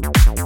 Música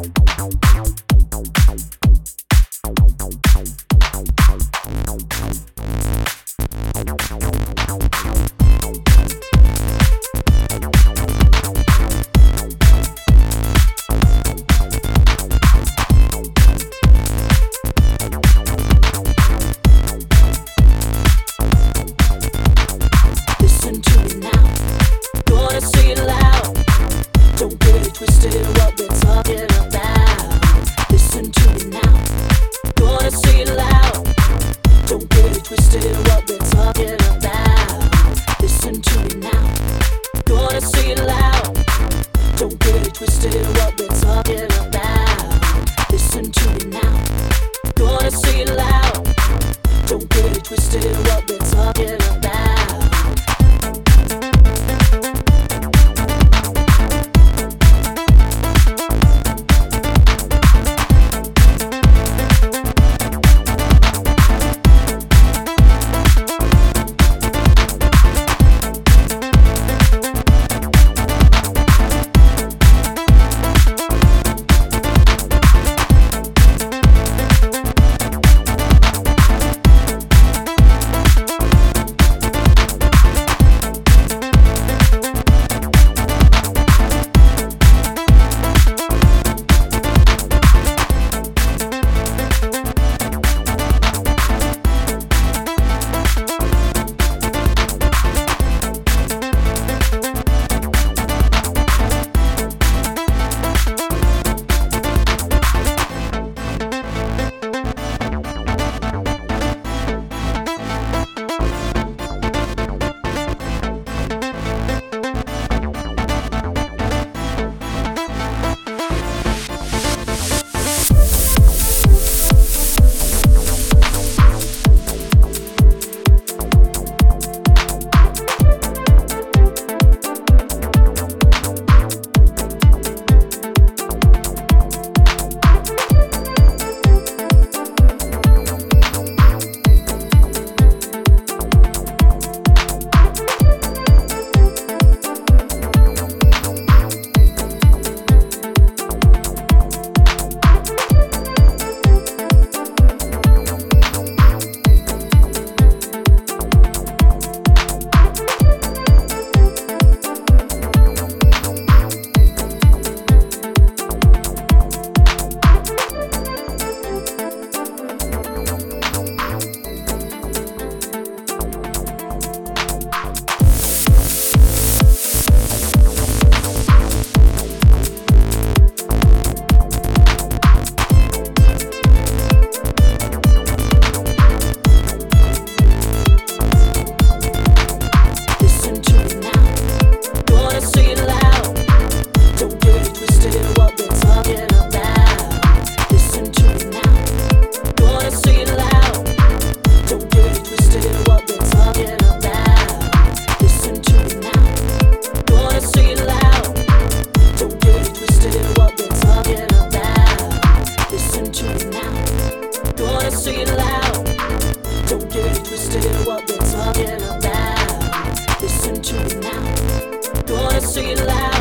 what we're talking about. so you laugh.